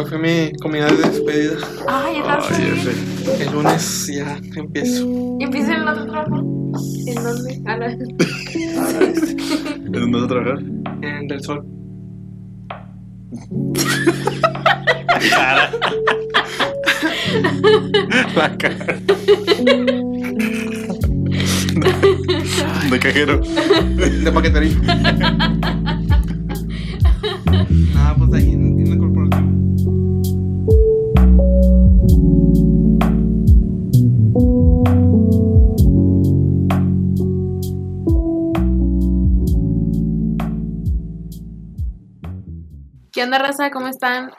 Hoy fue mi comida de despedida. Ay, ya estás Ay. El lunes ya empiezo. ¿Y empieza en el otro trabajo? ¿En dónde? Ah, no. ¿En dónde vas a trabajar? En Del Sol. Cara. La cara. De cajero. De paquetería. Nada, pues ahí ¿Qué onda, raza? ¿Cómo están?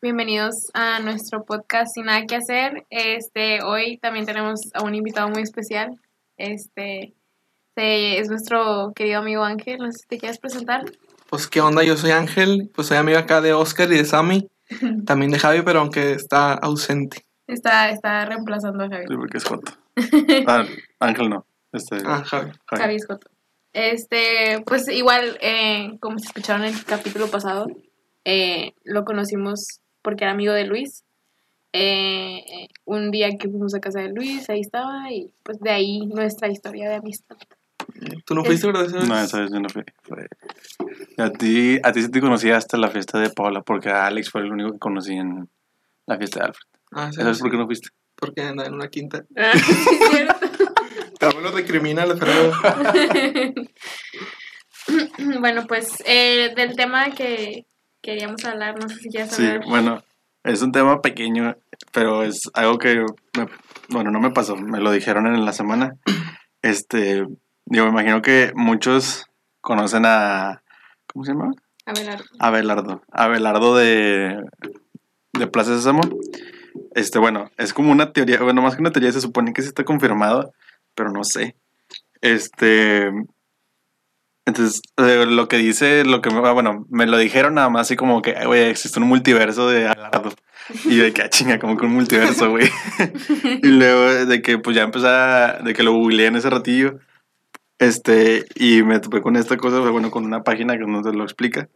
Bienvenidos a nuestro podcast Sin Nada que Hacer. Este, hoy también tenemos a un invitado muy especial. Este, es nuestro querido amigo Ángel. No sé si te quieres presentar. Pues qué onda, yo soy Ángel, pues soy amigo acá de Oscar y de Sammy, también de Javi, pero aunque está ausente. Está, está reemplazando a Javi. Sí, porque es Joto. Ah, Ángel no. Este, Ah, Javi. Javi. Javi Escoto. Este, pues igual, eh, como se escucharon en el capítulo pasado, eh, lo conocimos porque era amigo de Luis. Eh, un día que fuimos a casa de Luis, ahí estaba, y pues de ahí nuestra historia de amistad. ¿Tú no fuiste, verdad? esa vez? No, esa vez yo no fui. Fue- A ti, a ti sí te conocí hasta la fiesta de Paula, porque a Alex fue el único que conocí en la fiesta de Alfred. Ah, sí, ¿Sabes sí, por qué no fuiste? porque anda en una quinta. Ah, sí, cierto. También lo recrimina, pero bueno, pues eh, del tema que queríamos hablar, no sé si quieres Sí, hablar. bueno, es un tema pequeño, pero es algo que, me- bueno, no me pasó, me lo dijeron en la semana. Este, yo me imagino que muchos conocen a, ¿cómo se llama? Abelardo. Abelardo. Abelardo de, de Plaza Sésamo. Este, bueno, es como una teoría, bueno, más que una teoría, se supone que sí está confirmado, pero no sé. Este. Entonces, lo que dice, lo que ah, bueno, me lo dijeron nada más así como que, "Ay, güey, existe un multiverso de Abelardo. Y de que, ah, chinga, como que un multiverso, güey. y luego de que, pues ya empecé a, de que lo googleé en ese ratillo. Este, y me topé con esta cosa, bueno, con una página que no te lo explica.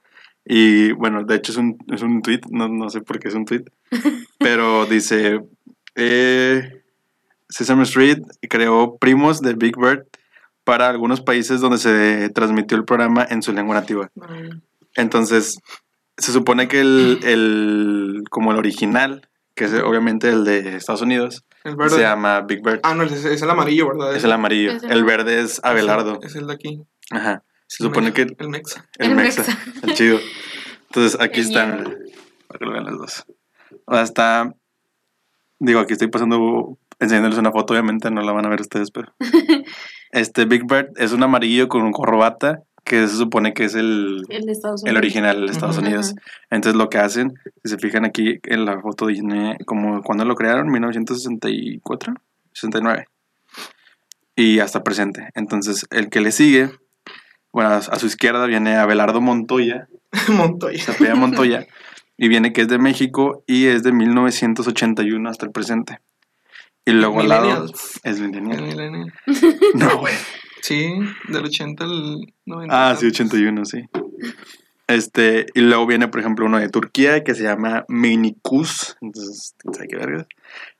Y bueno, de hecho es un, es un tweet, no, no sé por qué es un tweet, pero dice, eh, Sesame Street creó primos de Big Bird para algunos países donde se transmitió el programa en su lengua nativa. Entonces, se supone que el, el como el original, que es obviamente el de Estados Unidos, el verde. se llama Big Bird. Ah, no, es, es el amarillo, ¿verdad? Es el amarillo. Es el El verde es Abelardo. Es el de aquí. Ajá. Se El supone mexa, que El mexa. el El mexa. mexa. El chido. Entonces aquí El están. Para que lo vean las dos. O sea, está. Digo, aquí estoy pasando. Enseñándoles una foto, obviamente no la van a ver ustedes, pero. Este Big Bird es un amarillo con un corbata que se supone que es el, El el original de Estados. Unidos. Entonces lo que hacen, si se fijan aquí en la foto, viene como cuando lo crearon, 1964, 69. Y hasta presente. Entonces el que le sigue, bueno, a su izquierda viene Abelardo Montoya, Montoya. se Montoya, y viene que es de México y es de 1981 hasta el presente. Y luego al lado es millennial. El millennial. No, güey. Sí, del 80 al 90. Ah, sí, 81, sí. Este, y luego viene, por ejemplo, uno de Turquía que se llama Minikus. Entonces, quién sabe qué verga.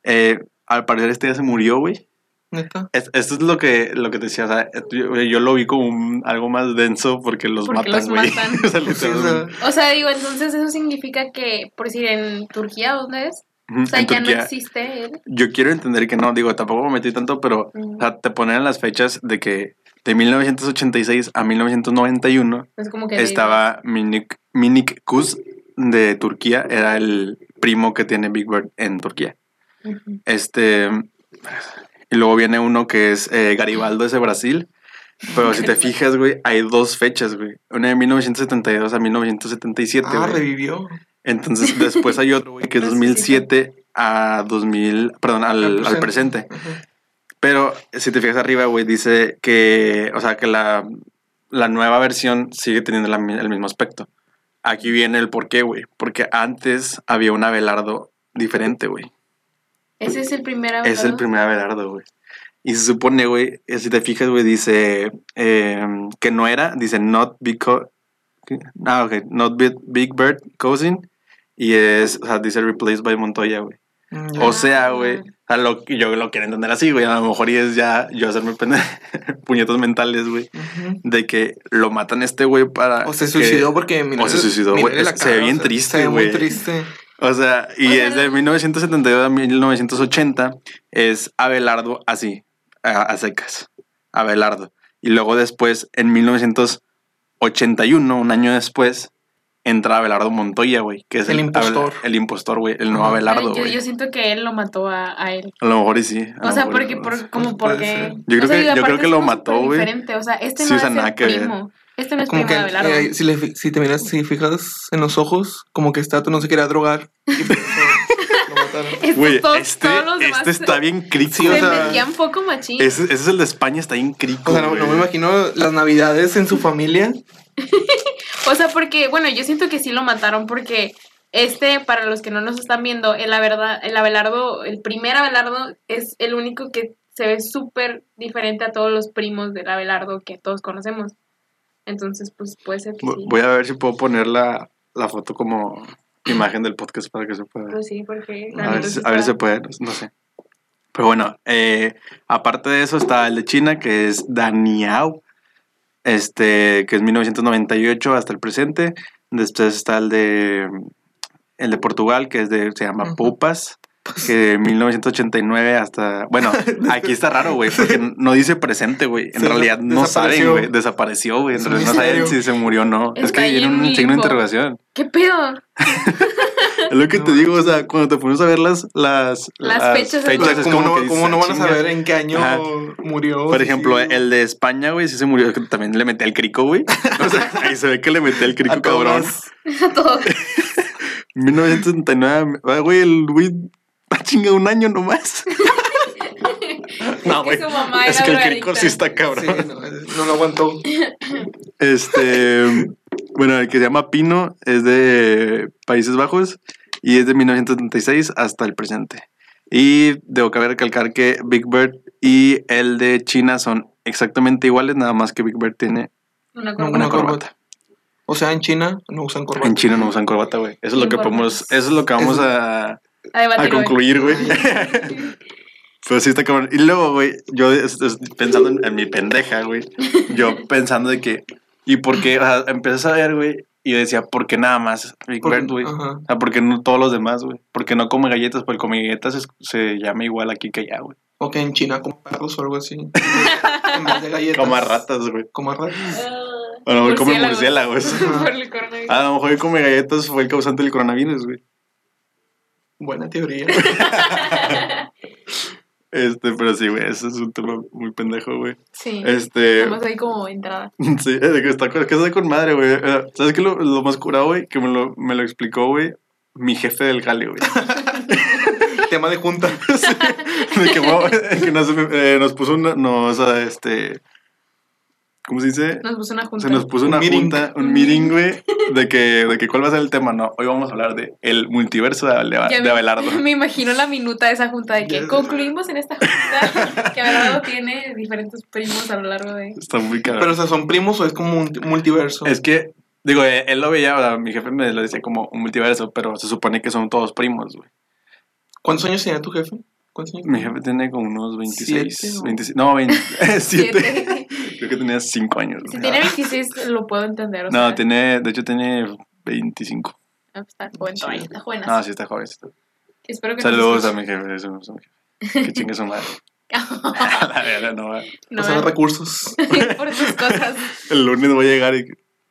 Eh, al parecer este ya se murió, güey. ¿Neta? Es- esto es lo que, lo que te decía, o sea, yo, yo lo vi como un- algo más denso porque los Porque matan, los güey. matan. O sea. O sea, digo, entonces eso significa que, por decir, en Turquía, ¿dónde es? O sea, en ya no Turquía, existe él. yo quiero entender que no, digo, tampoco me metí tanto, pero Mm. o sea, te ponen las fechas de que de 1986 a 1991 Es como que... estaba Minik, Minik Kuz de Turquía, era el primo que tiene Big Bird en Turquía. Este, y luego viene uno que es eh, Garibaldo, es de Brasil. Pero si te fijas, güey, hay dos fechas, güey. Una de 1972 a 1977, Ah, güey. revivió. Entonces después hay otro, güey, que es 2007 a 2000, perdón, al, presente. Pero si te fijas arriba, güey, dice que, o sea, que la, la nueva versión sigue teniendo la el mismo aspecto. Aquí viene el por qué, güey. Porque antes había un Abelardo diferente, güey. Ese es el primer Es el Abelardo. primer Abelardo, güey. Y se supone, güey, eh, si te fijas, güey, dice eh, que no era, dice not because, ah, ok, not Big Bird cousin Y es, o sea, dice replaced by Montoya, güey. Mm, O sea, güey, o sea, lo, yo lo quiero entender así, güey. A lo mejor y es ya yo hacerme puñetos mentales, güey. De que lo matan a este güey para. O se que- suicidó porque mira, O se suicidó, güey. Se ve bien triste, Se ve muy güey. triste. O sea, y O sea, es de 1972 a 1980. Es Abelardo así, a, a secas. Abelardo. Y luego después, en 1981, un año después, entra Abelardo Montoya, güey. Que es El el, impostor. Abel- el impostor, güey. El nuevo. Abelardo, yo, yo siento que él lo mató a, a él. A lo mejor y sí. O sea, porque, no. por, como Puede porque... Yo creo o sea, que- yo creo que lo mató, güey. diferente, O sea, este Sí, no o sea, es nada el que ver. primo. Este no es Como primo que de Abelardo. eh, si, le, si te miras, si fijas en los ojos, como que este tú no se quería drogar. Y por eso lo mataron. Estos Güey, este, este está bien crico, Sí, o sea, metían poco machín. Ese, ese es el de España, está bien crico. O sea, no, no me imagino las navidades en su familia. O sea, porque, bueno, yo siento que sí lo mataron porque este, para los que no nos están viendo, el, Averda- el Abelardo, el primer Abelardo es el único que se ve súper diferente a todos los primos del Abelardo que todos conocemos. Entonces, pues puede ser que sí. Voy a ver si puedo poner la, la foto como imagen del podcast para que se pueda ver. Pues sí, porque... A ver, si- a ver si se puede, no sé. Pero bueno, eh, aparte de eso está el de China, que es Daniao, este, que es 1998 hasta el presente. Después está el de el de Portugal, que es de, se llama Ujú. Pupas, que de 1989 hasta... Bueno, aquí está raro, güey, porque no dice presente, güey. En Sí, realidad no saben, desapareció. güey. Desapareció, güey. En realidad no saben si se murió o no. es que en un signo de interrogación. ¿Qué pedo? Es lo que te digo, o sea, cuando te pones a ver las, las, Las fechas, es ¿cómo, como dices, cómo no van a saber en qué año Ajá. murió? Por ejemplo, Sí. el de España, güey, sí se murió, también le metí el crico, güey. O sea, ahí se ve que le metí el crico, A cabrón. todas. A todos. 1979, ah, güey, el güey, ah, chinga, un año nomás. No, que güey, su mamá es que el crico sí está cabrón. Sí, no, no lo aguantó. Este, bueno, el que se llama Pino es de Países Bajos y es de 1976 hasta el presente. Y debo cabe recalcar que Big Bird y el de China son exactamente iguales, nada más que Big Bird tiene Una una Una corbata. corbata. O sea, en China no usan corbata. En China no usan corbata, güey. Eso es lo que podemos, eso es lo que vamos a, A a concluir, güey. Pero sí está cabrón. Y luego, güey, yo es- es- pensando en, en mi pendeja, güey. Yo pensando de que, ¿y por qué? O sea, empecé a ver, güey, y yo decía, ¿por qué nada más Big Porque- Bird, güey? ajá. O sea, ¿por qué no todos los demás, güey? ¿Por qué no come galletas? Porque come galletas es- se llama igual aquí que allá, güey. O que en China como perros o algo así. en vez de galletas. Como a ratas, güey. Como a ratas. Ah, A lo mejor come murciélagos. Por el coronavirus. A lo mejor come galletas fue el causante del coronavirus, güey. Buena teoría. Este, pero sí, güey, ese es un tema muy pendejo, güey. Sí. Este. Estamos ahí como entrada. Sí, de que está, con- que está con madre, güey. Eh, ¿Sabes qué? Lo, lo más curado, güey, que me lo, me lo explicó, güey, mi jefe del jale, güey. Tema de junta. De que, wow, que nos, eh, nos puso una, nos, este, ¿cómo se dice? Nos puso una junta. Se nos puso Un una meeting. junta, un meeting, güey, de que, de que cuál va a ser el tema. No, hoy vamos a hablar de el multiverso de, Abelardo. Me imagino la minuta de esa junta de que Ya. concluimos en esta junta que Abelardo tiene diferentes primos a lo largo de... Está muy caro. Pero, o sea, ¿son primos o es como un multiverso? Es que, digo, eh, él lo veía, o sea, mi jefe me lo decía como un multiverso, pero se supone que son todos primos, güey. ¿Cuántos años tenía tu jefe? ¿Cuántos años? Mi jefe tiene como unos 26, ¿Siete o- 26 no, 27. Creo que tenía 5 años. Si tiene 26 lo puedo entender, o No, sea, tiene, de hecho tiene 25. ah, está joven Sí. todavía, está joven. Ah, sí, está joven. está- Espero que Saludos a mi jefe, saludos a mi jefe. Que chingue su madre. La verdad, no, va. recursos. por sus cosas. el lunes voy a llegar y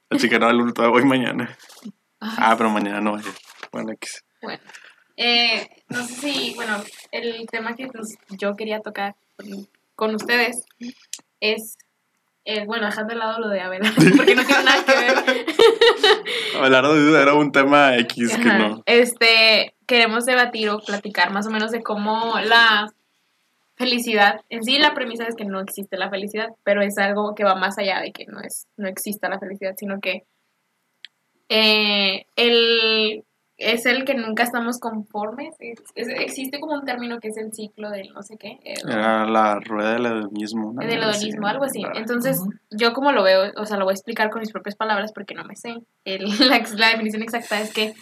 la chica no, el lunes voy mañana. Ay, Ah, pero mañana no vaya. Bueno, X. Bueno, eh, no sé si, bueno, el tema que pues, yo quería tocar con, con ustedes es, eh, bueno, dejando de lado lo de Abelardo, porque no tiene nada que ver. Abelardo era un tema X que no. Este, queremos debatir o platicar más o menos de cómo la felicidad, en sí la premisa es que no existe la felicidad, pero es algo que va más allá de que no es, no exista la felicidad, sino que eh, el es el que nunca estamos conformes. Es- es- existe como un término que es el ciclo del no sé qué. el- Era la rueda del hedonismo. ¿no? del hedonismo, algo así. Entonces, yo como lo veo, o sea, lo voy a explicar con mis propias palabras porque no me sé. El- la, la definición exacta es que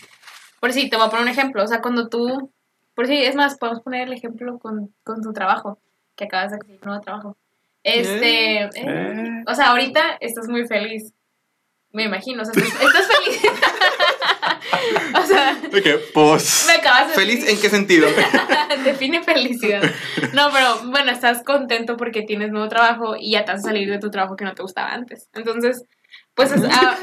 por si te voy a poner un ejemplo, o sea, cuando tú, por si, es más, podemos poner el ejemplo con, con tu trabajo, que acabas de conseguir un nuevo trabajo. Este, eh, Eh. o sea, ahorita estás muy feliz, me imagino, o sea, estás, estás feliz. o sea, Ok, pues. me acabas de ¿Feliz en qué sentido? Define felicidad. No, pero bueno, estás contento porque tienes nuevo trabajo y ya te vas a salir de tu trabajo que no te gustaba antes. Entonces, pues, es- ah,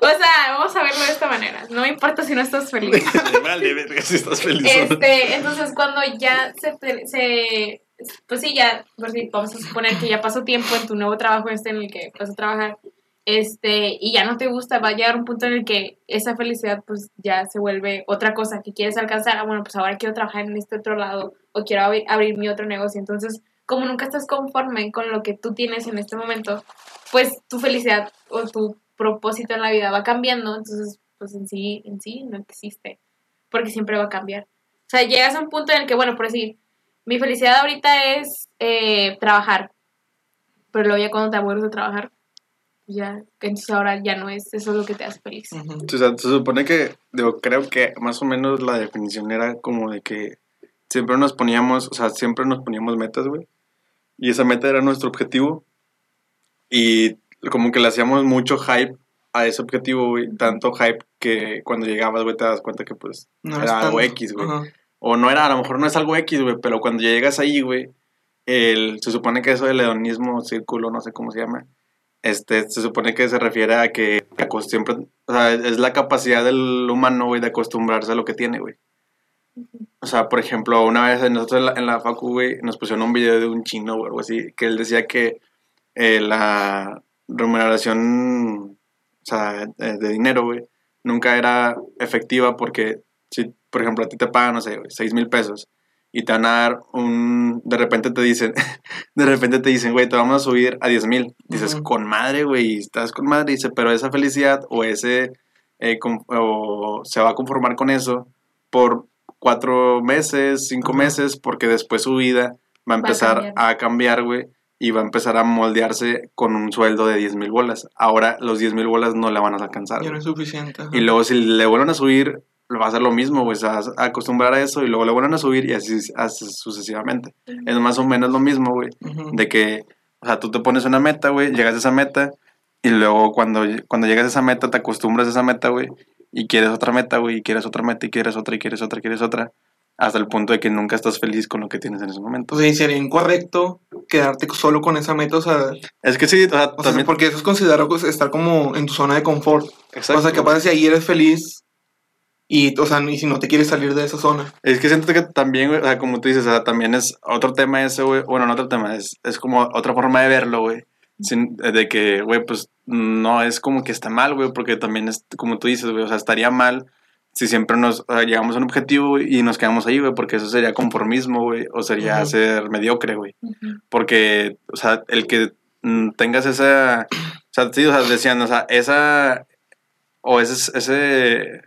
o sea, vamos a verlo de esta manera. No me importa si no estás feliz. Vale, verga, si estás feliz. Este, entonces cuando ya se, se pues sí, ya, vamos a suponer que ya pasó tiempo en tu nuevo trabajo este en el que vas a trabajar, este, y ya no te gusta, va a llegar un punto en el que esa felicidad pues ya se vuelve otra cosa que quieres alcanzar, ah, bueno, pues ahora quiero trabajar en este otro lado o quiero abrir, abrir mi otro negocio, entonces como nunca estás conforme con lo que tú tienes en este momento, pues tu felicidad o tu propósito en la vida va cambiando, entonces pues en sí, en sí no existe, porque siempre va a cambiar. O sea, llegas a un punto en el que, bueno, por decir, mi felicidad ahorita es eh, trabajar, pero luego ya cuando te aburres de trabajar, ya, entonces ahora ya no es eso lo que te hace feliz. Ujú. O sea, se supone que, digo, creo que más o menos la definición era como de que siempre nos poníamos, o sea, siempre nos poníamos metas, güey. Y esa meta era nuestro objetivo. Y como que le hacíamos mucho hype a ese objetivo, güey. Tanto hype que cuando llegabas, güey, te das cuenta que pues No era es algo. X, güey. Ajá. O no era, a lo mejor no es algo X, güey, pero cuando ya llegas ahí, güey, el, se supone que eso del hedonismo, círculo, no sé cómo se llama, este, se supone que se refiere a que, siempre, o sea, es la capacidad del humano, güey, de acostumbrarse a lo que tiene, güey. O sea, por ejemplo, una vez nosotros en la, en la facu, güey, nos pusieron un video de un chino o algo así, que él decía que eh, la remuneración, o sea, eh, de dinero, güey, nunca era efectiva porque si, por ejemplo, a ti te pagan, no sé, güey, 6 mil pesos y te van a dar un, de repente te dicen, de repente te dicen, güey, te vamos a subir a 10 mil. Dices, Ujú. con madre, güey, estás con madre, dice, pero esa felicidad o ese, eh, con- o se va a conformar con eso por cuatro meses, cinco meses, porque después su vida va a empezar a cambiar, güey, y va a empezar a moldearse con un sueldo de 10 mil bolas. Ahora los 10 mil bolas no la van a alcanzar. Ya no es suficiente. ajá. Y luego si le vuelven a subir, va a hacer lo mismo, güey, se va a acostumbrar a eso y luego le vuelven a subir y así, así sucesivamente. Es más o menos lo mismo, güey, de que, o sea, tú te pones una meta, güey, llegas a esa meta y luego cuando, cuando llegas a esa meta te acostumbras a esa meta, güey, y quieres otra meta, güey, y quieres otra meta y quieres otra y quieres otra y quieres otra, hasta el punto de que nunca estás feliz con lo que tienes en ese momento. O sea, y sería incorrecto quedarte solo con esa meta, o sea, Es que sí, o sea, o sea, también... porque eso es considerado pues, estar como en tu zona de confort. Exacto. O sea, capaz si ahí eres feliz y, o sea, y si no te quieres salir de esa zona. Es que siento que también, güey, o sea, como tú dices, o sea, también es otro tema ese, güey. Bueno, no otro tema, es, es como otra forma de verlo, güey. Sin- De que, güey, pues no es como que está mal, güey, porque también es, como tú dices, güey, o sea, estaría mal si siempre nos o sea, llegamos a un objetivo y nos quedamos ahí, güey, porque eso sería conformismo, güey, o sería ser mediocre, güey. Porque, o sea, el que mm, tengas esa, o sea, sí, o sea, decían, o sea, esa, o ese, ese,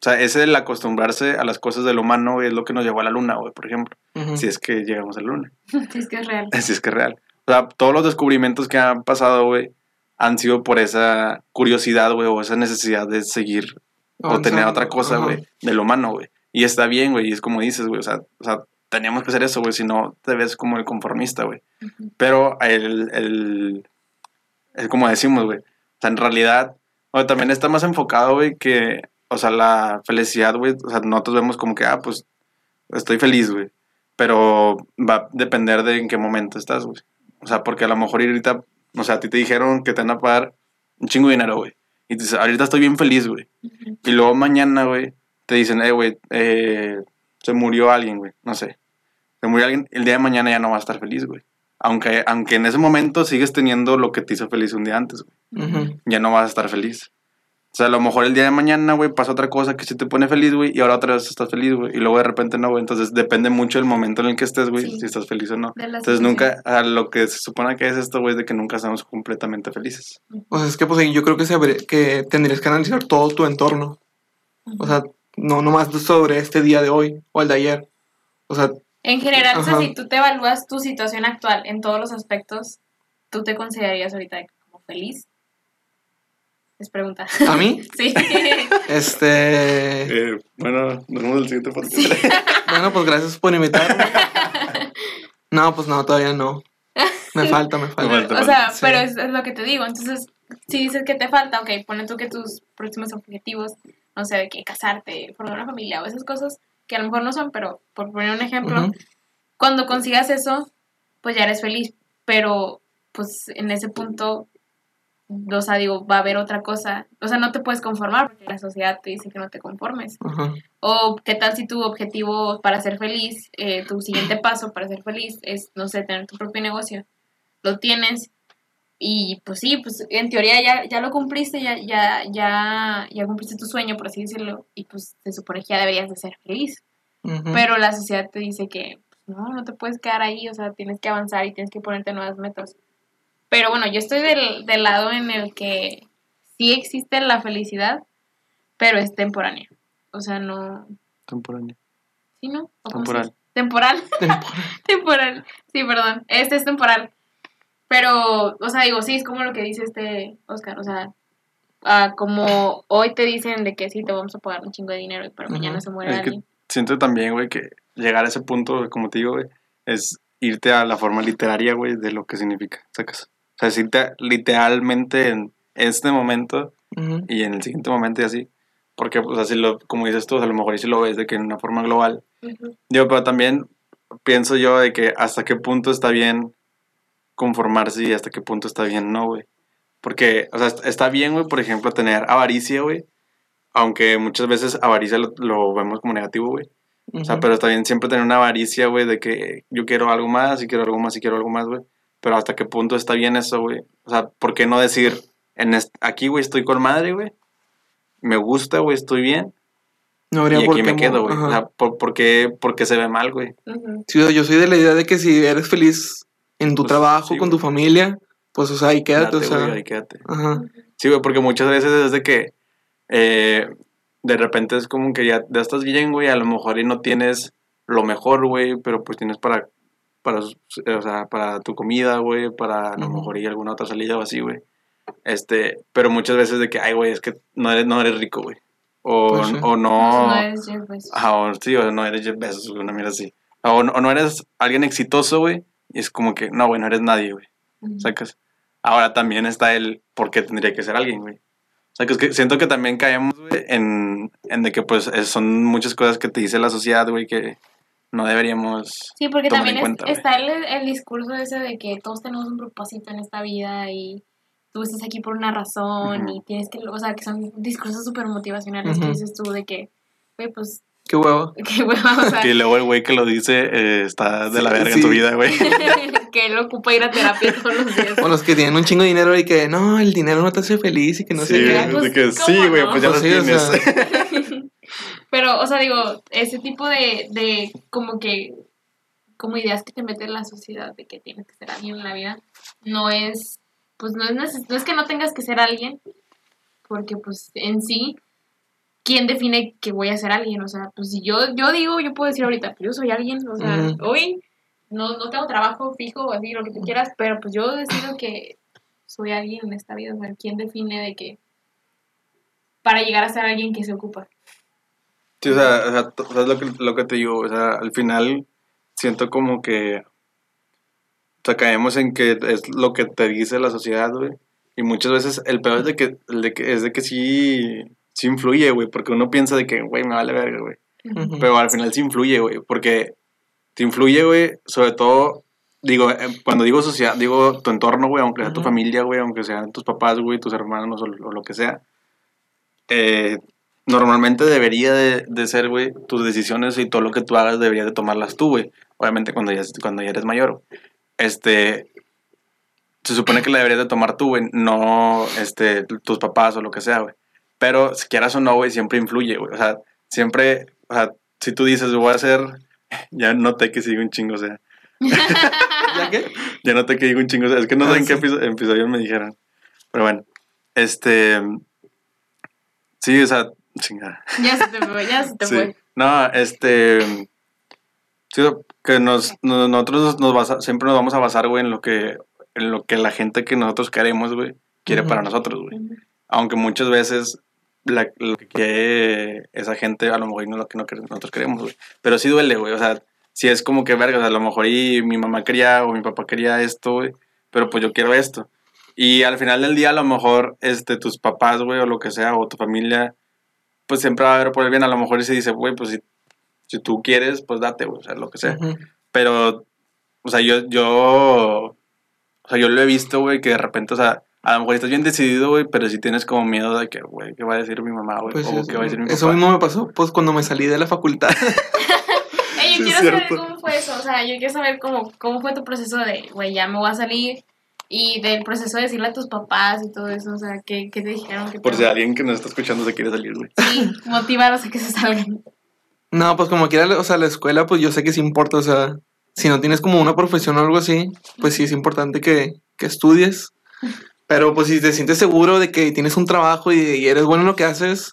o sea, ese el acostumbrarse a las cosas del humano, es lo que nos llevó a la luna, güey, por ejemplo, si es que llegamos a la luna, Sí, es que es real. si es que es real. O sea, todos los descubrimientos que han pasado, güey, han sido por esa curiosidad, güey, o esa necesidad de seguir o tener otra cosa, güey, del humano, güey. Y está bien, güey, y es como dices, güey, o sea, o sea, teníamos que hacer eso, güey, si no te ves como el conformista, güey. Pero el, el, es como decimos, güey, o sea, en realidad, o también está más enfocado, güey, que, o sea, la felicidad, güey, o sea, nosotros vemos como que, ah, pues, estoy feliz, güey, pero va a depender de en qué momento estás, güey. O sea, porque a lo mejor ahorita, o sea, a ti te dijeron que te van a pagar un chingo de dinero, güey. Y dices, ahorita estoy bien feliz, güey. Ujú. Y luego mañana, güey, te dicen, eh, güey, eh, se murió alguien, güey, no sé. Se murió alguien, el día de mañana ya no va a estar feliz, güey. Aunque, aunque en ese momento sigues teniendo lo que te hizo feliz un día antes, güey. Ya no vas a estar feliz. O sea, a lo mejor el día de mañana, güey, pasa otra cosa que sí te pone feliz, güey, y ahora otra vez estás feliz, güey. Y luego de repente no, güey. Entonces depende mucho del momento en el que estés, güey, Sí. si estás feliz o no. Entonces situación. nunca, a lo que se supone que es esto, güey, es de que nunca estamos completamente felices. O sea, es que pues ahí yo creo que, se habría- que tendrías que analizar todo tu entorno. O sea, no nomás sobre este día de hoy o el de ayer. O sea, En general, o sea, Ajá. si tú te evalúas tu situación actual en todos los aspectos, ¿tú te considerarías ahorita como feliz? Es pregunta. ¿A mí? Sí. Este. Eh, bueno, nos vemos en el siguiente podcast. Sí. Bueno, pues gracias por invitarme. No, pues no, todavía no. Me falta, me Me falta. falta. o sea, Sí. pero es, es lo que te digo. Entonces, si dices que te falta, ok, pone tú que tus próximos objetivos, no sé, de que casarte, formar una familia o esas cosas que a lo mejor no son, pero por poner un ejemplo, cuando consigas eso, pues ya eres feliz. Pero, pues en ese punto, o sea, digo, va a haber otra cosa. O sea, no te puedes conformar porque la sociedad te dice que no te conformes. Ajá. O qué tal si tu objetivo para ser feliz, eh, tu siguiente paso para ser feliz es, no sé, tener tu propio negocio. Lo tienes y pues sí, pues en teoría ya, ya lo cumpliste, ya, ya, ya, ya cumpliste tu sueño, por así decirlo, y pues se supone que ya deberías de ser feliz. Ujú. Pero la sociedad te dice que pues, no, no te puedes quedar ahí, o sea, tienes que avanzar y tienes que ponerte nuevas metas. Pero bueno, yo estoy del, del lado en el que sí existe la felicidad, pero es temporánea. O sea, no... Temporáneo. ¿Sí, no? ¿O cómo se Temporal. Temporal. Temporal. temporal. Sí, perdón. Este es temporal. Pero, o sea, digo, sí, es como lo que dice este Oscar. O sea, ah, como hoy te dicen de que sí, te vamos a pagar un chingo de dinero, pero mañana se muere Es que alguien. siento también, güey, que llegar a ese punto, como te digo, güey, es irte a la forma literaria, güey, de lo que significa, ¿sacas? O sea, es irte literalmente en este momento Ujú. y en el siguiente momento y así. Porque, pues, así lo, como dices tú, a lo mejor y si lo ves de que en una forma global. Ujú. Digo, pero también pienso yo de que hasta qué punto está bien conformarse y hasta qué punto está bien no, güey. Porque, o sea, est- está bien, güey, por ejemplo, tener avaricia, güey. Aunque muchas veces avaricia lo, lo vemos como negativo, güey. O sea, pero está bien siempre tener una avaricia, güey, de que yo quiero algo más y quiero algo más y quiero algo más, güey. Pero hasta qué punto está bien eso, güey. O sea, ¿por qué no decir, en est- aquí, güey, estoy con madre, güey? Me gusta, güey, estoy bien. No Y habría por aquí qué me quedo, güey. O sea, ¿por, por qué, por qué se ve mal, güey? Sí, yo soy de la idea de que si eres feliz en tu Pues, trabajo, sí, con tu familia, pues, o sea, ahí quédate, o sea. ahí quédate. Ajá. Sí, güey, porque muchas veces es de que eh, de repente es como que ya, ya estás bien, güey, a lo mejor y no tienes lo mejor, güey, pero pues tienes para, para, eh, o sea, para tu comida, güey, para a lo mejor y alguna otra salida o así, güey. Este, pero muchas veces de que, ay, güey, es que no eres, no eres rico, güey. O, Pues sí. o no... No eres Jeff Bezos. Ajá, o sí, o no eres Jeff Bezos, una mierda así. O, no- o no eres alguien exitoso, güey, y es como que, no, güey, no eres nadie, güey. Ujú. ¿Sacas? Ahora también está el por qué tendría que ser alguien, güey. O sea, que es que siento que también caemos, güey, en, en de que pues es- son muchas cosas que te dice la sociedad, güey, que no deberíamos... Sí, porque tomar también en es- cuenta, güey. está el, el discurso ese de que todos tenemos un propósito en esta vida y tú estás aquí por una razón Ujú. y tienes que, o sea, que son discursos súper motivacionales que Ujú. dices tú de que, güey, pues, Qué huevo. qué hueva, o sea, Que luego el güey que lo dice eh, está de la Sí, verga en sí. tu vida, güey. que él ocupa ir a terapia todos los días. O los que tienen un chingo de dinero y que no, el dinero no te hace feliz y que no sí, sé qué. pues, de que ¿cómo sí, güey, no? pues ya Pues lo sí, o tienes. sea. Pero, o sea, digo, ese tipo de, de como que, como ideas que te mete la sociedad de que tienes que ser alguien en la vida, no es, pues no es, no es que no tengas que ser alguien, porque pues en sí, ¿quién define que voy a ser alguien? O sea, pues si yo, yo digo, yo puedo decir ahorita, pues yo soy alguien, o sea, hoy no, no tengo trabajo fijo o así, lo que tú quieras, pero pues yo decido que soy alguien en esta vida, o sea, ¿quién define de que para llegar a ser alguien que se ocupa? Sí, o sea, o sea, o sea, lo que, lo que te digo, o sea, al final siento como que, o sea, caemos en que es lo que te dice la sociedad, güey, y muchas veces el peor es de que, el de que, es de que sí, sí influye, güey, porque uno piensa de que, güey, me vale verga, güey, Ujú. pero al final sí influye, güey, porque te influye, güey, sobre todo, digo, eh, cuando digo sociedad, digo tu entorno, güey, aunque sea tu Ujú. familia, güey, aunque sean tus papás, güey, tus hermanos o, o lo que sea, eh, normalmente debería de, de ser, güey, tus decisiones y todo lo que tú hagas deberías de tomarlas tú, güey. Obviamente cuando ya, cuando ya eres mayor. Este, se supone que la deberías de tomar tú, güey, no este, tus papás o lo que sea, güey. Pero si quieras o no, güey, siempre influye, güey. O sea, siempre, o sea, si tú dices, voy a hacer, ya noté que sigue un chingo, o sea, ¿Ya qué? ya noté que digo un chingo, o sea, es que no sé Ah, en qué episodio me dijeron. Pero bueno, este, sí, o sea, chingada. Ya se te fue, ya se te Sí. fue. No, este. Sí, que nos, no- nosotros nos basa- siempre nos vamos a basar, güey, en lo que en lo que la gente que nosotros queremos, güey, quiere Ujú. para nosotros, güey. Aunque muchas veces la- lo que quiere esa gente a lo mejor no es lo que nosotros queremos, güey. Pero sí duele, güey. O sea, si es como que verga, o sea, a lo mejor y mi mamá quería o mi papá quería esto, güey. Pero pues yo quiero esto. Y al final del día, a lo mejor, este, tus papás, güey, o lo que sea, o tu familia, pues siempre va a ver por el bien. A lo mejor se dice, güey, pues si, si tú quieres, pues date, güey, o sea, lo que sea. Ujú. Pero, o sea, yo, yo, o sea, yo lo he visto, güey, que de repente, o sea, a lo mejor estás bien decidido, güey, pero si tienes como miedo de que, güey, ¿qué va a decir mi mamá, güey? Pues o eso, qué va a decir mi eso papá. mismo me pasó pues cuando me salí de la facultad. Ey, Sí, yo es quiero saber cómo fue eso. O sea, yo quiero saber cómo, cómo fue tu proceso de, güey, ya me voy a salir. Y del proceso de decirle a tus papás y todo eso. O sea, ¿qué, qué te dijeron? ¿Qué Por te- si alguien que nos está escuchando se quiere salir, güey. Sí, motivarlos a que se salgan. No, pues como quiera, o sea, la escuela, pues yo sé que sí importa, o sea, si no tienes como una profesión o algo así, pues sí es importante que, que estudies. Pero pues si te sientes seguro de que tienes un trabajo y, y eres bueno en lo que haces,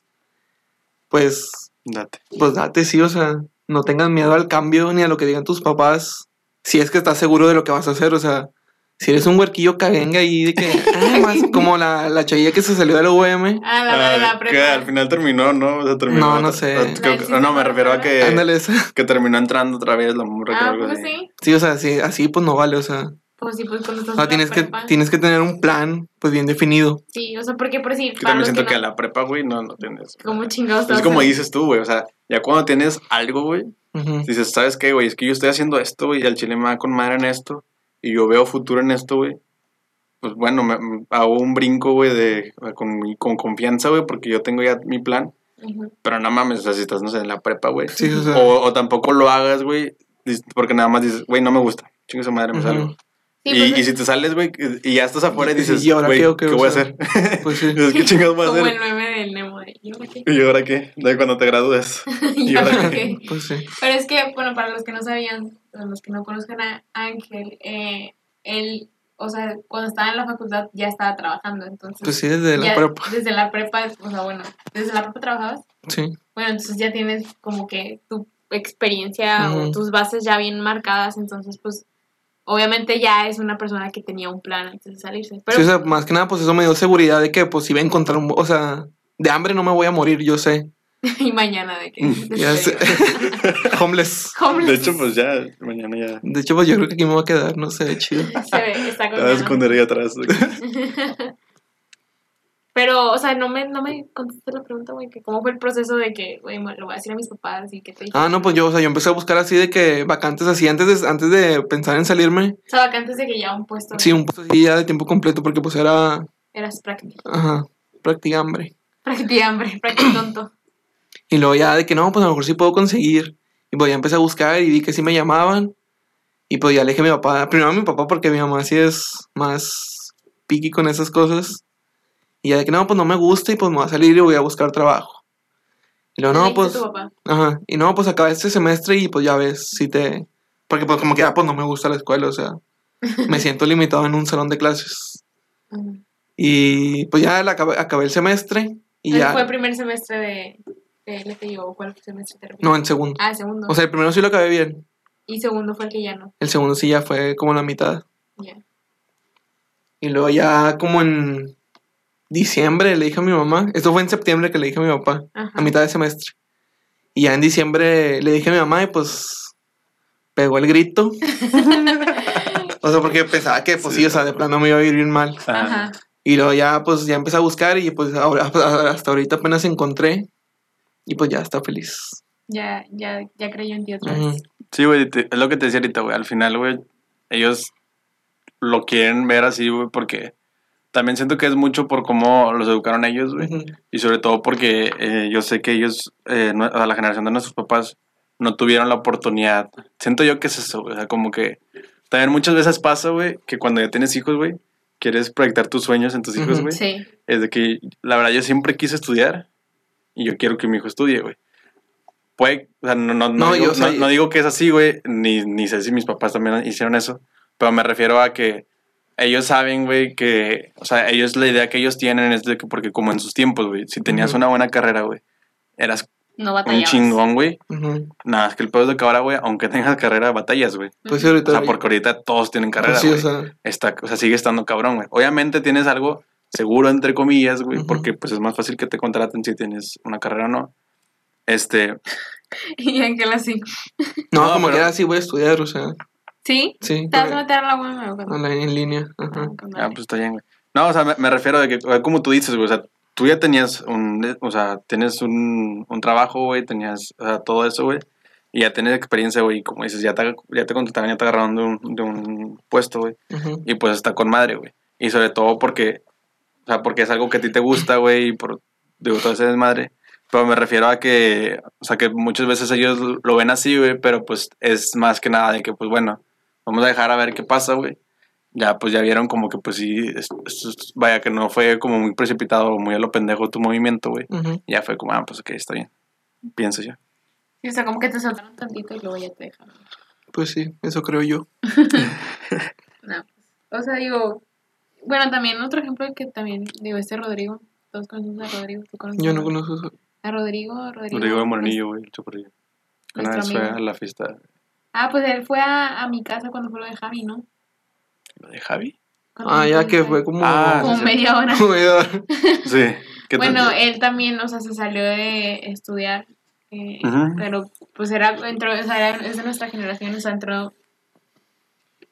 pues, Date. pues date, sí, o sea, no tengas miedo al cambio ni a lo que digan tus papás, si es que estás seguro de lo que vas a hacer, o sea, si eres un huerquillo cagenga ahí de que, ah, más como la, la chavilla que se salió de la UM, Ah, la, la, la Ah, que prepa. al final terminó, ¿no? O sea, terminó. No, no sé. Creo que- no, me refiero a que, ándale esa. que terminó entrando otra vez la morra. Ah, creo que pues así. sí. Sí, o sea, sí, así pues no vale, o sea, Pues sí, pues cuando estás o sea, en la tienes que, prepa. tienes que tener un plan, pues bien definido. Sí, o sea, porque por decir, Que también siento que, que a no, la prepa, güey, no, no tienes. como chingados Es como dices tú, güey. O sea, ya cuando tienes algo, güey, Ujú. dices, ¿sabes qué, güey? Es que yo estoy haciendo esto, güey, y al chile me va con madre en esto, y yo veo futuro en esto, güey. Pues bueno, me, me hago un brinco, güey, de, con, mi- con confianza, güey, porque yo tengo ya mi plan. Ujú. Pero no mames, o sea, si estás, no sé, en la prepa, güey. Sí, o sea, O, o tampoco lo hagas, güey, porque nada más dices, güey, no me gusta. Chingue su madre, me Ujú. salgo. Sí, y, pues y si te sales, güey, y ya estás afuera y Y- dices, ¿y ahora qué ¿qué, voy a hacer? pues sí. ¿Qué chingados voy a como el hacer? meme del Nemo de ¿y ahora qué? ¿Y ahora qué? De cuando te gradúes. ¿Y ¿Y ahora qué? qué? Pues sí. Pero es que, bueno, para los que no sabían, para los que no conozcan a Ángel, eh, él, o sea, cuando estaba en la facultad ya estaba trabajando, entonces... Pues sí, desde la ya prepa. Desde la prepa, o sea, bueno, desde la prepa trabajabas. Sí. Bueno, entonces ya tienes como que tu experiencia o tus bases ya bien marcadas, entonces pues obviamente ya es una persona que tenía un plan antes de salirse. Pero Sí, o sea, más que nada, pues eso me dio seguridad de que, pues, iba a encontrar un... O sea, de hambre no me voy a morir, yo sé. y mañana de que... Ya sé. Homeless. Homeless. De hecho, pues ya, mañana ya. De hecho, pues yo creo que aquí me voy a quedar, no sé, chido. Se ve, está Te vas a con esconder ahí atrás. Pero, o sea, no me, no me contesté la pregunta, güey, que cómo fue el proceso de que, güey, lo voy a decir a mis papás y que te Ah, no, pues yo, o sea, yo empecé a buscar así de que vacantes así antes de, antes de pensar en salirme. O sea, vacantes de que ya un puesto Sí, un puesto así ya de tiempo completo porque pues era, eras práctico. ajá, práctica hambre. Práctica hambre, práctica tonto. Y luego ya de que no, pues a lo mejor sí puedo conseguir. Y pues ya empecé a buscar y vi que sí me llamaban. Y pues ya le dije a mi papá, primero a mi papá porque mi mamá sí es más piqui con esas cosas. Y ya de que no, pues no me gusta y pues me voy a salir y voy a buscar trabajo. Y luego no, pues, ajá, y no, pues acaba este semestre y pues ya ves si te... Porque pues como que ya pues no me gusta la escuela, o sea, me siento limitado en un salón de clases. Y pues ya la acabé, acabé el semestre y ya... fue el primer semestre de, de LTI o cuál semestre te? No, en segundo. Ah, segundo. O sea, el primero sí lo acabé bien. y segundo fue el que ya no. El segundo sí ya fue como la mitad. Ya. Y luego ya como en diciembre le dije a mi mamá, esto fue en septiembre que le dije a mi papá, Ajá. a mitad de semestre. Y ya en diciembre le dije a mi mamá y pues pegó el grito. o sea, porque pensaba que pues sí, o sea, de plano me iba a ir bien mal. Ajá. Y luego ya pues ya empecé a buscar y pues ahora hasta ahorita apenas encontré y pues ya está feliz. Ya, ya, ya creyó en ti otra vez. Sí, güey, es lo que te decía ahorita, güey. Al final, güey, ellos lo quieren ver así, güey, porque también siento que es mucho por cómo los educaron ellos, güey. Ujú. Y sobre todo porque eh, yo sé que ellos, eh, no- a la generación de nuestros papás, no tuvieron la oportunidad. Siento yo que es eso, güey. O sea, como que también muchas veces pasa, güey, que cuando ya tienes hijos, güey, quieres proyectar tus sueños en tus hijos, güey. Sí. Es de que, la verdad, yo siempre quise estudiar y yo quiero que mi hijo estudie, güey. Puede, o sea, no, no, no, No, digo, yo, o sea, no- no digo que es así, güey, ni, ni sé si mis papás también hicieron eso, pero me refiero a que ellos saben, güey, que, o sea, ellos, la idea que ellos tienen es de que, porque como en sus tiempos, güey, si tenías una buena carrera, güey, eras No un chingón, güey. Nada, es que el peor es de que ahora, güey, aunque tengas carrera, batallas, güey. Pues sí, O ahorita. sea, porque ahorita todos tienen carrera, pues sí, güey. o sea, Está, o sea, sigue estando cabrón, güey. Obviamente tienes algo seguro, entre comillas, güey, porque pues es más fácil que te contraten si tienes una carrera o no. Este, Y Ángel así. No, No, como pero- que así voy a estudiar, o sea, ¿Sí? sí. ¿Te vas a meter a la UAM? a la- en línea. Ajá. ah, pues está bien, güey. No, o sea, me, me refiero a que, como tú dices, güey, o sea, tú ya tenías un, o sea, tienes un, un trabajo, güey, tenías, o sea, todo eso, güey, y ya tienes experiencia, güey, y como dices, ya te, ya te contrataban, ya te agarraron de un, de un puesto, güey, Ujú. y pues está con madre, güey. Y sobre todo porque, o sea, porque es algo que a ti te gusta, güey, y por, digo, todo ese desmadre. Pero me refiero a que, o sea, que muchas veces ellos lo ven así, güey, pero pues es más que nada de que, pues bueno, vamos a dejar a ver qué pasa, güey. Ya, pues ya vieron como que, pues sí, es- es- vaya que no fue como muy precipitado o muy a lo pendejo tu movimiento, güey. Ujú. Ya fue como, ah, pues ok, está bien. Pienso yo. Sí, o sea, como que te soltaron tantito y luego ya te dejaron. Pues sí, eso creo yo. No. O sea, digo, bueno, también otro ejemplo que también, digo, este Rodrigo, todos conocemos a Rodrigo, ¿tú conoces Yo no conozco eso. A Rodrigo, Rodrigo. Rodrigo de pues, Morenillo, güey, el chaparrillo. Una vez fue a la fiesta, Ah, pues él fue a, a mi casa cuando fue lo de Javi, ¿no? ¿lo de Javi? Cuando Ah, ya que fue como. Ah, Como sí. media hora. Comedor. Sí. ¿Qué tal? Bueno, él también, o sea, se salió de estudiar, eh, pero pues era, entró, o sea, era- es de nuestra generación, o sea, entró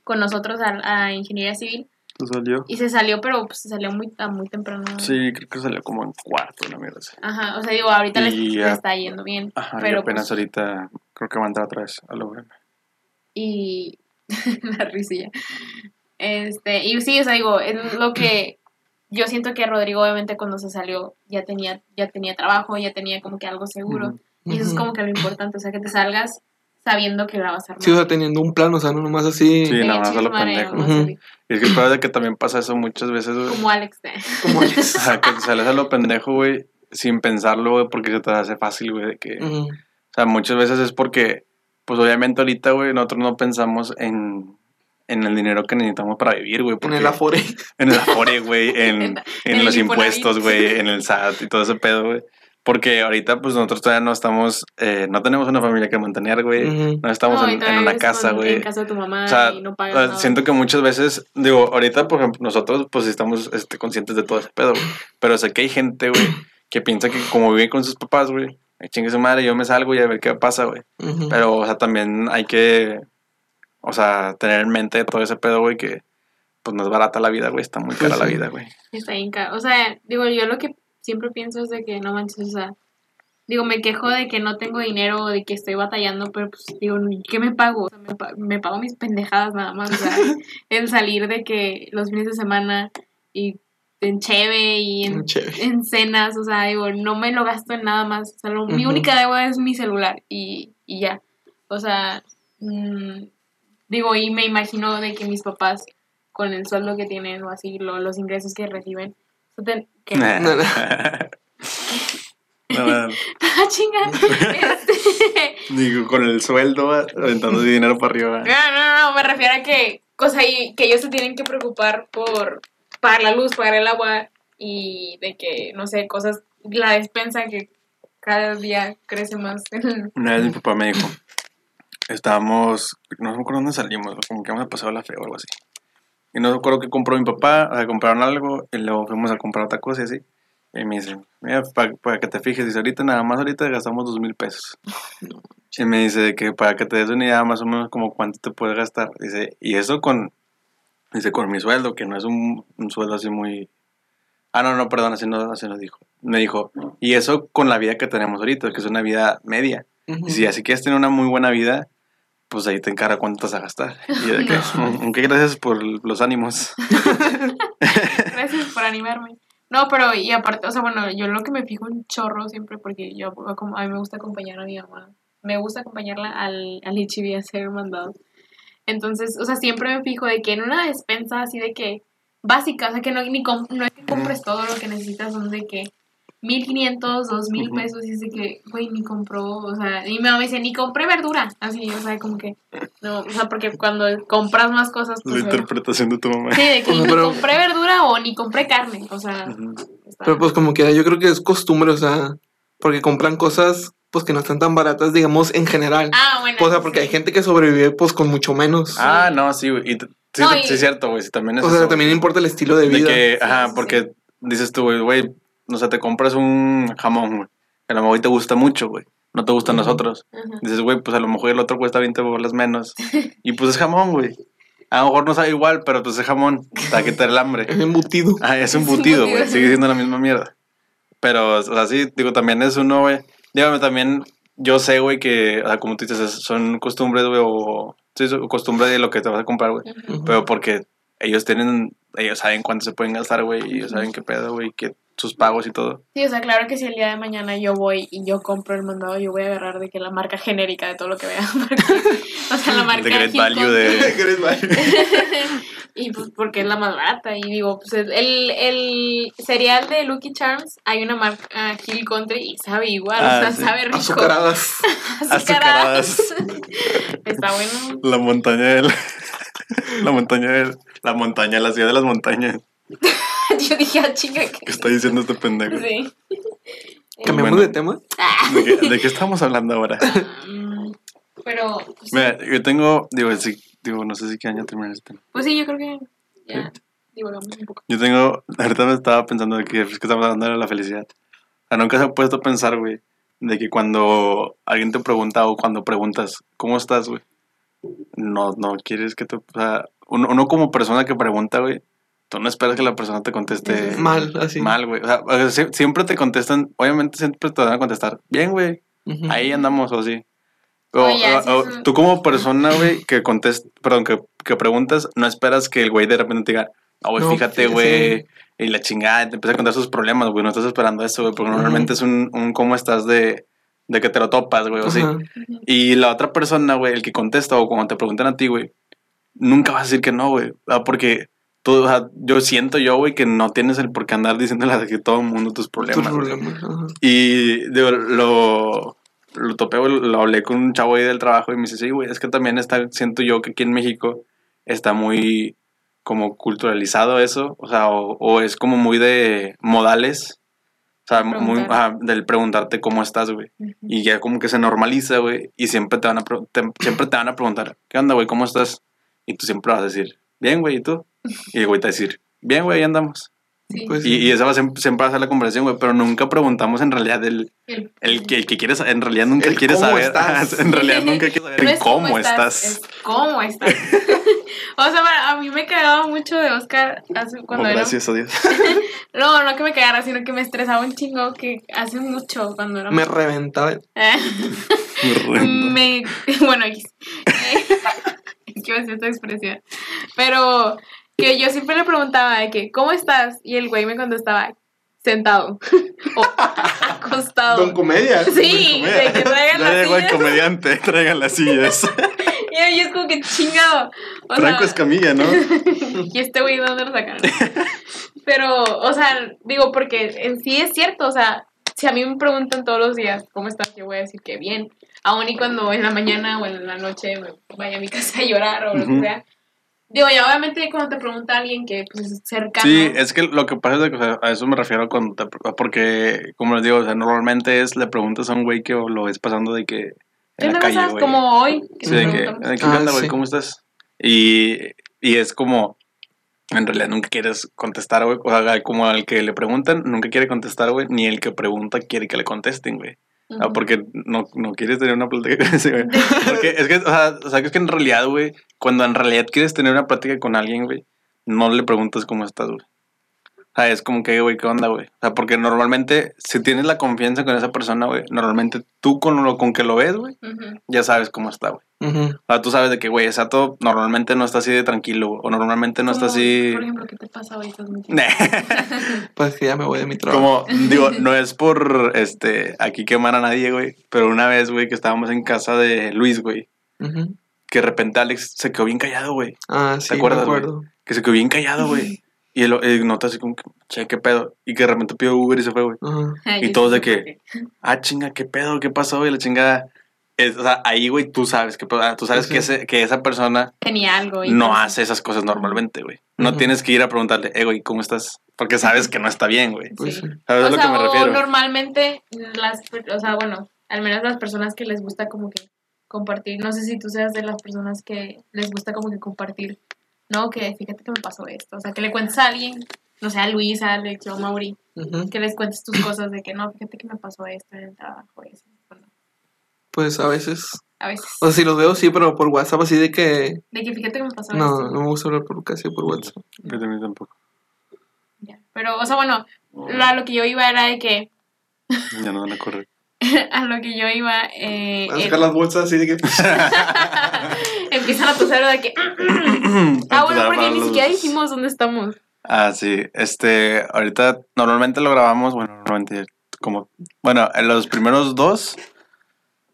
con nosotros a, a ingeniería civil ¿Tú salió? y se salió, pero pues se salió muy, a muy temprano. Sí, creo que salió como en cuarto, una mierda así. Ajá, o sea, digo, ahorita le, está yendo bien, Ajá, y pero apenas pues, ahorita creo que va a entrar otra vez a la UVM. Y la risilla. Este, y sí, o sea, digo, es lo que yo siento que Rodrigo obviamente cuando se salió ya tenía ya tenía trabajo, ya tenía como que algo seguro. Ujú. Y eso es como que lo importante, o sea, que te salgas sabiendo que la vas a armar. Sí, o sea, teniendo un plan, o sea, no nomás así. Sí, nada más a lo pendejo. Ujú. así, Y es que el de que también pasa eso muchas veces, güey. Como Alex. ¿eh? Como Alex. Ajá, que te sales a lo pendejo, güey, sin pensarlo, güey, porque se te hace fácil, güey, de que... Ujú. O sea, muchas veces es porque, pues obviamente ahorita, güey, nosotros no pensamos en, en el dinero que necesitamos para vivir, güey. En el Afore. En el Afore, güey, en, En- en los impuestos, güey, en el SAT y todo ese pedo, güey. Porque ahorita, pues nosotros todavía no estamos, eh, no tenemos una familia que mantener, güey. Ujú. No estamos No, en, en una casa, güey. En casa de tu mamá O sea, y no pagas nada. siento que muchas veces, digo, ahorita, por ejemplo, nosotros pues estamos este, conscientes de todo ese pedo, güey. Pero sé que hay gente, güey, que piensa que como vive con sus papás, güey, "Ay, chingue su madre, yo me salgo y a ver qué pasa, güey. Pero, o sea, también hay que, o sea, tener en mente todo ese pedo, güey, que pues no es barata la vida, güey, está muy cara la sí. vida, güey. Está bien caro. O sea, digo, yo lo que siempre pienso es de que no manches, o sea, digo, me quejo de que no tengo dinero o de que estoy batallando, pero pues digo, ¿qué me pago? O sea, me, pa- me pago mis pendejadas nada más, o sea, el salir de que los fines de semana y en cheve y en, en cenas, o sea, digo, no me lo gasto en nada más. O sea, lo- mi única deuda es mi celular y, y ya. O sea, mm, digo, y me imagino de que mis papás, con el sueldo que tienen o así, lo- los ingresos que reciben, o sea, ten- que, No, no. No, no, ah, chinga, este, Digo, con el sueldo, aventando dinero para arriba. no, no, no, me refiero a que, cosa y, que ellos se tienen que preocupar por pagar la luz, pagar el agua y de que, no sé, cosas, la despensa que cada día crece más. Una vez mi papá me dijo, estábamos, no me acuerdo dónde salimos, como que hemos pasado la fe o algo así. Y no me acuerdo que compró mi papá, o sea, compraron algo y luego fuimos a comprar otra cosa y así. Y me dice, mira, para, que te fijes, dice, ahorita nada más ahorita gastamos dos mil pesos. Y me dice que para que te des una idea más o menos como cuánto te puedes gastar. Dice, y eso con, dice, con mi sueldo, que no es un, un sueldo así muy... Ah, no, no, perdón, así no, así nos dijo. Me dijo, y eso con la vida que tenemos ahorita, que es una vida media. Ujú. Y si así quieres tener una muy buena vida, pues ahí te encarga cuánto vas a gastar. Y de que, aunque gracias por los ánimos. Gracias por animarme. No, pero y aparte, o sea, bueno, yo lo que me fijo un chorro siempre, porque yo a mí me gusta acompañar a mi mamá. Me gusta acompañarla al, al HB a hacer mandados. Entonces, o sea, siempre me fijo de que en una despensa así de que básica, o sea, que no, ni no es que compres todo lo que necesitas, son de que 1500, 2000 Ujú. pesos, y es de que, güey, ni compró, o sea, y mi mamá me dice, ni compré verdura, así, o sea, como que, no, o sea, porque cuando compras más cosas, La pues, eh, interpretación de tu mamá. sí, de que O sea, ni pero- compré verdura o ni compré carne, o sea, Ujú. está- Pero pues como quiera, yo creo que es costumbre, o sea, porque compran cosas pues que no están tan baratas, digamos, en general. Ah, bueno. o sea, porque hay gente que sobrevive pues con mucho menos. Ah, no, sí, güey. Sí, No, sí, y- sí es cierto, güey. sí, también es o sea, eso, también importa el estilo de De vida. que, Sí, ajá, sí, porque dices tú, güey, güey, no sé, te compras un jamón, güey. que A lo mejor te gusta mucho, güey. No te gustan Ujú. los otros. Ajá. Dices, güey, pues a lo mejor el otro cuesta 20 bolas menos. Y pues es jamón, güey. A lo mejor no sabe igual, pero pues es jamón. Te va a quitar el hambre. Es embutido. Ah, es embutido, güey. Sigue siendo la misma mierda. Pero, o sea, sí, digo, también es uno, güey. Dígame, también, yo sé, güey, que, o sea, como tú dices, es- son costumbres, güey, o. Sí, son costumbres de lo que te vas a comprar, güey. Pero porque ellos tienen. Ellos saben cuánto se pueden gastar, güey. Y ellos saben qué pedo, güey. Que sus pagos y todo. Sí, o sea, claro que si el día de mañana yo voy y yo compro el mandado, yo voy a agarrar de que la marca genérica de todo lo que vea. porque, o sea, la marca Great Value de. y pues porque es la más barata. Y digo, pues el, el cereal de Lucky Charms, hay una marca ah, Hill Country y sabe igual, Ah, o sea, sí. sabe rico. Azucaradas. Azucaradas. Está bueno. La montaña del. La montaña del. La montaña, la ciudad de las montañas. Yo dije, ah, chinga, ¿Qué está diciendo este pendejo? sí. Cambiamos Bueno. de tema. ¿De qué, de qué estamos hablando ahora? Mm, Pero, pues, Mira, yo tengo. Digo, sí, digo, no sé si qué año terminar este. pues sí, yo creo que ya divagamos un poco. Yo tengo, ahorita me estaba pensando de que, es que estamos hablando de la felicidad. O sea, nunca se ha puesto a pensar, güey, de que cuando alguien te pregunta o cuando preguntas, ¿cómo estás, güey? No, no quieres que te, o sea, uno, uno como persona que pregunta, güey, tú no esperas que la persona te conteste. Mal, así. mal, güey. O sea, siempre te contestan, obviamente siempre te van a contestar, bien, güey, Ujú. ahí andamos o así. O, Oye, o- así o es un- tú como persona, güey, que contest, perdón, que, que preguntas, no esperas que el güey de repente te diga, no, güey, No, fíjate, sí, güey, sí. y la chingada, te empieza a contar sus problemas, güey, no estás esperando eso, güey, porque normalmente es un, un cómo estás de, de que te lo topas, güey, o sí. Y la otra persona, güey, el que contesta o cuando te preguntan a ti, güey, nunca vas a decir que no, güey, ah, porque tú, o sea, yo siento yo, güey, que no tienes el por qué andar diciéndole a que todo el mundo tus problemas. güey. problemas. ajá. Y digo, lo, lo topé, güey, lo hablé con un chavo ahí del trabajo y me dice, sí, güey, es que también está, siento yo que aquí en México está muy como culturalizado eso, o sea, o, o es como muy de modales, o sea, muy, ajá, del preguntarte cómo estás, güey. Y ya como que se normaliza, güey, y siempre te van a, te- siempre te van a preguntar, ¿qué onda, güey? ¿Cómo estás? Y tú siempre vas a decir, bien, güey, ¿y tú? Y el güey te va a decir, bien, güey, ahí andamos. Sí. Pues, Y, y esa va a siempre va a ser la conversación, güey, pero nunca preguntamos en realidad el, El, el que, el que quieres, en realidad nunca El quiere cómo saber. estás. en realidad nunca quiere saber No el cómo, estás. es cómo estás. o sea, para- a mí me cagaba mucho de Oscar hace, Oh, cuando era... gracias a Dios. No, no que me cagara, sino que me estresaba un chingo que hace mucho cuando era... me reventaba. Me renta. me... Bueno, es que me hacía esta expresión. Pero que yo siempre le preguntaba de que, ¿cómo estás? Y el güey me contestaba, sentado. o acostado. Don Comedia. Sí, de que traigan las sillas. comediante, traigan las sillas. Y ahí es como que chingado. O Franco sea, Escamilla, ¿no? ¿Y este güey de dónde lo sacaron? Pero, o sea, digo, porque en sí es cierto, o sea, si a mí me preguntan todos los días cómo estás, yo voy a decir que bien. Aún y cuando en la mañana o en la noche me vaya a mi casa a llorar o lo que sea. Digo, ya obviamente cuando te pregunta alguien que pues, es cercano. Sí, es que lo que pasa es que o sea, a eso me refiero cuando te- porque, como les digo, o sea, normalmente es, le preguntas a un güey que lo ves pasando de que ¿Qué en la calle, güey. Como hoy. que Sí, de que, preguntamos. de que, Ah, ¿qué onda, güey? sí. ¿Cómo estás? Y, y es como, en realidad nunca quieres contestar, güey. O sea, como al que le preguntan, nunca quiere contestar, güey. Ni el que pregunta quiere que le contesten, güey. Ah, porque no, no quieres tener una plática con ese güey. Porque es que, o sea, o sea, es que en realidad, güey, cuando en realidad quieres tener una plática con alguien, güey, no le preguntas cómo estás, güey. O sea, es como que, güey, ¿qué onda, güey? O sea, porque normalmente, si tienes la confianza con esa persona, güey, normalmente tú con lo con que lo ves, güey, ya sabes cómo está, güey. O sea, tú sabes de que, güey, Sato normalmente no está así de tranquilo, güey, o normalmente no está así... Por ejemplo, ¿qué te pasa hoy? Estás Pues que ya me voy de mi trabajo. Como, digo, no es por, este, aquí quemar a nadie, güey, pero una vez, güey, que estábamos en casa de Luis, güey, que de repente Alex se quedó bien callado, güey, Ah, sí, acuerdas, me acuerdo. que se quedó bien callado, güey, y él, él nota así como, que, che, qué pedo, y que de repente pidió Uber y se fue, güey. Y todos de que- Ah, chinga, qué pedo, qué pasó, y la chingada. Es, o sea, ahí, güey, tú sabes que, ah, tú sabes Sí. que, ese- que esa persona Tenía algo. y no hace esas cosas normalmente, güey. No tienes que ir a preguntarle, eh, güey, ¿cómo estás? Porque sabes que no está bien, güey. Pues Sí. ¿Sabes a O lo sea, que me refiero? normalmente las, o sea, bueno, al menos las personas que les gusta como que compartir, no sé si tú seas de las personas que les gusta como que compartir, no, que fíjate que me pasó esto, o sea, que le cuentes a alguien no sé, a Luis, a Alex o a Mauri, que les cuentes tus cosas de que no, fíjate que me pasó esto en el trabajo y así. Bueno, Pues a veces. a veces. O sea, si los veo, sí, pero por WhatsApp, así de que. De que fíjate que me pasó No, esto. no me gusta hablar por casi por WhatsApp. Yo también tampoco. Ya. Pero, o sea, bueno, lo, a lo que yo iba era de que, Ya no van a correr. a lo que yo iba, eh, a sacar las bolsas así de que. empiezan a toser de que, ah, bueno, porque ni siquiera dijimos dónde estamos. Ah, sí. Este, ahorita normalmente lo grabamos, bueno, normalmente como, bueno, en los primeros dos.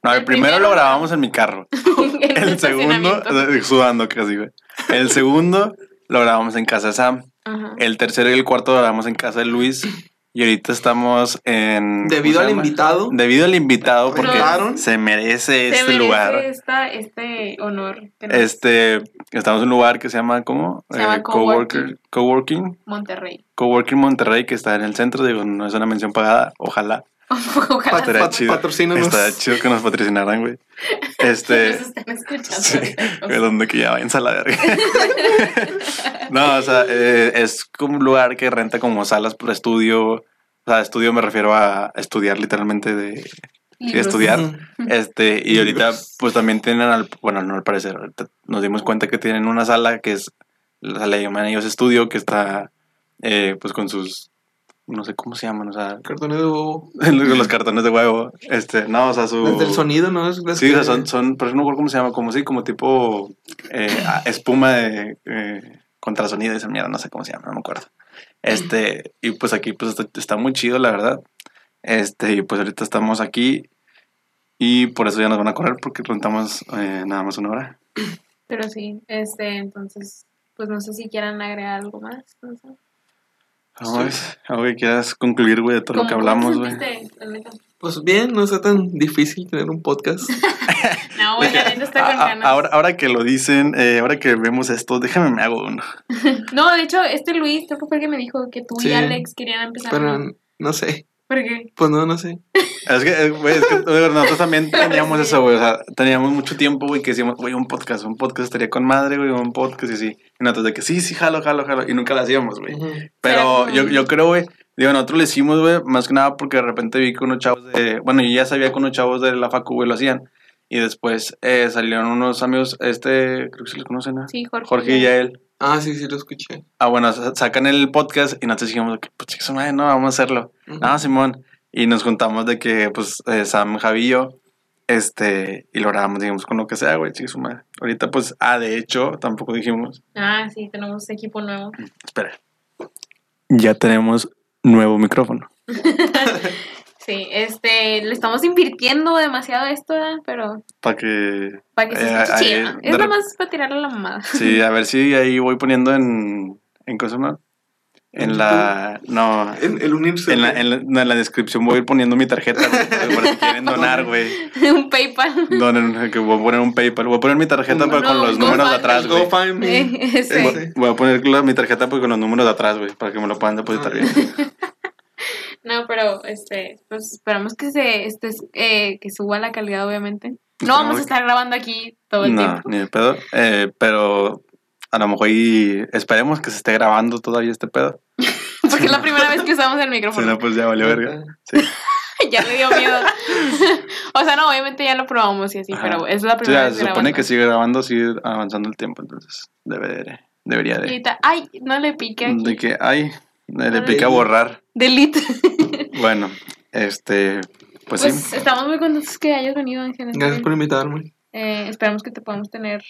No, el, El primero, primero- lo grabamos en mi carro. En El segundo, sudando casi, güey. El segundo lo grabamos en casa de Sam. Ajá. El tercero y el cuarto lo grabamos en casa de Luis. Y ahorita estamos en. Debido ¿cómo al invitado. Debido al invitado, porque se merece Se este merece lugar. Esta, este honor. Este, estamos en un lugar que se llama, ¿cómo? Se llama Eh, Coworker- Coworking. Monterrey. Coworking Monterrey, que está en el centro. Digo, no es una mención pagada. Ojalá. Estaría chido. patrocínanos. Estaría chido que nos patrocinaran, güey. nos Este. están escuchando. Sí, güey, donde que ya vayan a la verga. no, o sea, eh, es como un lugar que renta como salas por estudio. O sea, estudio me refiero a estudiar literalmente de sí, estudiar. Este, y ahorita, pues también tienen al, bueno, no al parecer, ahorita nos dimos cuenta que tienen una sala que es, la sala llaman ellos estudio, que está, eh, pues con sus, no sé cómo se llaman, o sea, Cartones de bobo. los cartones de huevo, este, no, o sea, su... Desde el sonido, ¿no? Es Sí, o sea, son, son, pero no me acuerdo cómo se llama, como sí, como tipo eh, espuma de eh, contrasonido y esa mierda, no sé cómo se llama, no me acuerdo. Este, y pues aquí pues está, está muy chido, la verdad. Este, y pues ahorita estamos aquí y por eso ya nos van a correr porque rentamos eh, nada más una hora. Pero sí, este, entonces, pues no sé si quieran agregar algo más. No sé. Vamos, algo que quieras concluir, güey, de todo lo que ¿Cómo- cómo hablamos, güey. Pues bien, no está tan difícil tener un podcast. No, güey, la neta está con ganas. Ahora, ahora que lo dicen, eh, ahora que vemos esto, déjame me hago uno. No, de hecho, este Luis, creo que fue el que me dijo que tú y Sí. Alex querían empezar. Pero un- no sé. ¿Por qué? Pues no, no sé. Es que, eh, güey, es que güey, nosotros también teníamos Sí. eso, güey. O sea, teníamos mucho tiempo, güey, que decíamos, güey, un podcast, un podcast estaría con madre, güey, un podcast y sí. Y nosotros de que sí, sí, jalo, jalo, jalo. Y nunca lo hacíamos, güey. Ujú. Pero Era yo, yo creo, güey, digo, nosotros lo hicimos, güey, más que nada porque de repente vi que unos chavos de. Bueno, yo ya sabía que unos chavos de la Facu, güey, lo hacían. Y después eh, salieron unos amigos, este, creo que se los conocen, ¿no? Sí, Jorge. Jorge y Yael. Ah, sí, sí, lo escuché. Ah, bueno, sa- sacan el podcast y nosotros dijimos, que, pues, chicos, madre, no, vamos a hacerlo. Ah, Simón. Y nos juntamos de que, pues, eh, Sam, Javi y yo, este, y lo grabamos, digamos, con lo que sea, güey, chicos, madre. Ahorita, pues, ah, de hecho, tampoco dijimos, Ah, sí, tenemos equipo nuevo. espera. Ya tenemos nuevo micrófono. Sí, este, le estamos invirtiendo demasiado a esto, ¿verdad? pero Para que, para que se Eh, escuche de Es nada más para tirarle a la mamada. sí, a ver si ahí voy poniendo en, en cosa, ¿no? En ¿En la, no, El, el unirse. en la, en, la, no, en la descripción voy a ir poniendo mi tarjeta, güey, por si quieren donar, güey. un PayPal. Donen, que voy a poner un PayPal. Voy a poner mi tarjeta Un- pero con no, los números de atrás, güey. GoFundMe. Eh, ese. Ese. Voy a poner la- mi tarjeta pues, con los números de atrás, güey, para que me lo puedan depositar bien. No, pero este, pues esperamos que se este, eh, que suba la calidad, obviamente. No vamos a estar grabando aquí todo el No, tiempo. ni de pedo. Eh, pero a lo mejor ahí esperemos que se esté grabando todavía este pedo. Porque es la primera vez que usamos el Si micrófono. no, pues ya valió verga. Sí. ya me dio miedo. o sea, no, obviamente ya lo probamos y así, Ajá. pero es la Sí, primera ya, vez se supone grabando. que sigue grabando, sigue avanzando el tiempo, entonces debe, debería Y de. ahorita, ay, no le pique aquí. De que, ay, le le pica di. borrar. Delete. Bueno, este, pues, Pues sí. estamos muy contentos que hayas venido, Ángel. Gracias por invitarme. Eh, esperamos que te podamos tener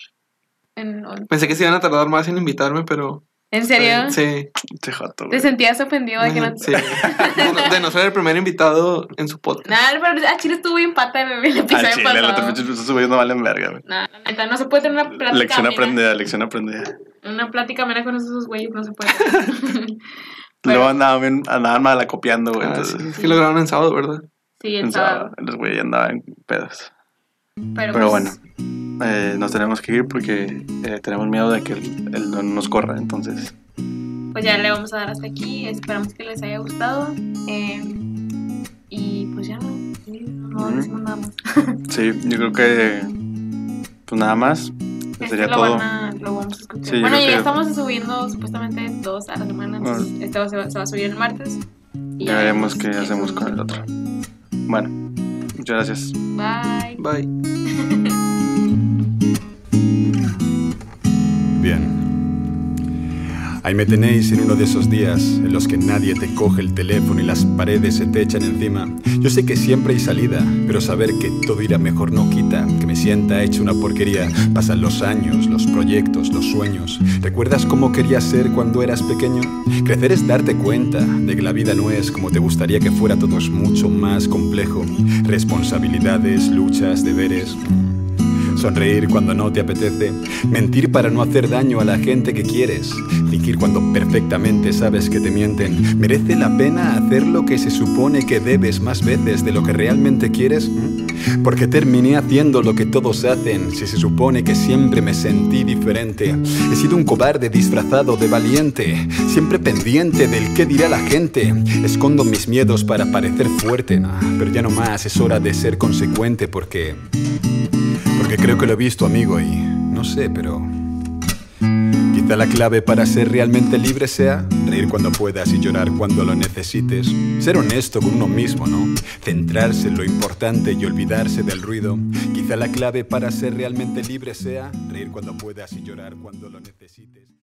en... Pensé que se iban a tardar más en invitarme, pero. ¿En serio? Sí. Che, joto, ¿Te sentías ofendido de que no... Sí. De no, ser el primer invitado en su podcast. Nah, pero a Chile estuvo bien pata en el episodio chile, el otro pasado. pinche episodio subiendo valen verga, güey. Nah, la neta, no se puede tener una plática Lección amena. aprendida, lección aprendida. Una plática amena con esos güeyes no se puede. Luego Pero- andaban, bien- andaban mal acopiando, güey. Ah, entonces, sí, es que lo grabaron en sábado, ¿verdad? sí, el en sábado, sábado. los güeyes andaban pedos. Pero, Pero pues, bueno, eh, nos tenemos que ir porque eh, tenemos miedo de que el, el don nos corra, entonces. pues ya le vamos a dar hasta aquí. Esperamos que les haya gustado. Eh, y pues ya no, no nada más. Sí, yo creo que. Pues nada más. Este Sería lo todo. van a, lo vamos a escuchar. Sí, bueno, ya que- estamos subiendo supuestamente dos a la semana. Bueno. Este va, se, va, se va a subir el martes. y Ya veremos qué hacemos con el otro. Bueno, muchas gracias. Bye. Bye. Bien. Ahí me tenéis en uno de esos días en los que nadie te coge el teléfono y las paredes se te echan encima. Yo sé que siempre hay salida, pero saber que todo irá mejor no quita que me sienta hecho una porquería. Pasan los años, los proyectos, los sueños. ¿Recuerdas cómo querías ser cuando eras pequeño? Crecer es darte cuenta de que la vida no es como te gustaría que fuera, todo es mucho más complejo. Responsabilidades, luchas, deberes. Sonreír cuando no te apetece, mentir para no hacer daño a la gente que quieres, fingir cuando perfectamente sabes que te mienten. ¿Merece la pena hacer lo que se supone que debes más veces de lo que realmente quieres? ¿Mm? Porque terminé haciendo lo que todos hacen si se supone que siempre me sentí diferente. He sido un cobarde disfrazado de valiente, siempre pendiente del qué dirá la gente. Escondo mis miedos para parecer fuerte, pero ya no más, es hora de ser consecuente porque... Porque creo que lo he visto, amigo, y no sé, pero... Quizá la clave para ser realmente libre sea reír cuando puedas y llorar cuando lo necesites. Ser honesto con uno mismo, ¿no? Centrarse en lo importante y olvidarse del ruido. Quizá la clave para ser realmente libre sea reír cuando puedas y llorar cuando lo necesites.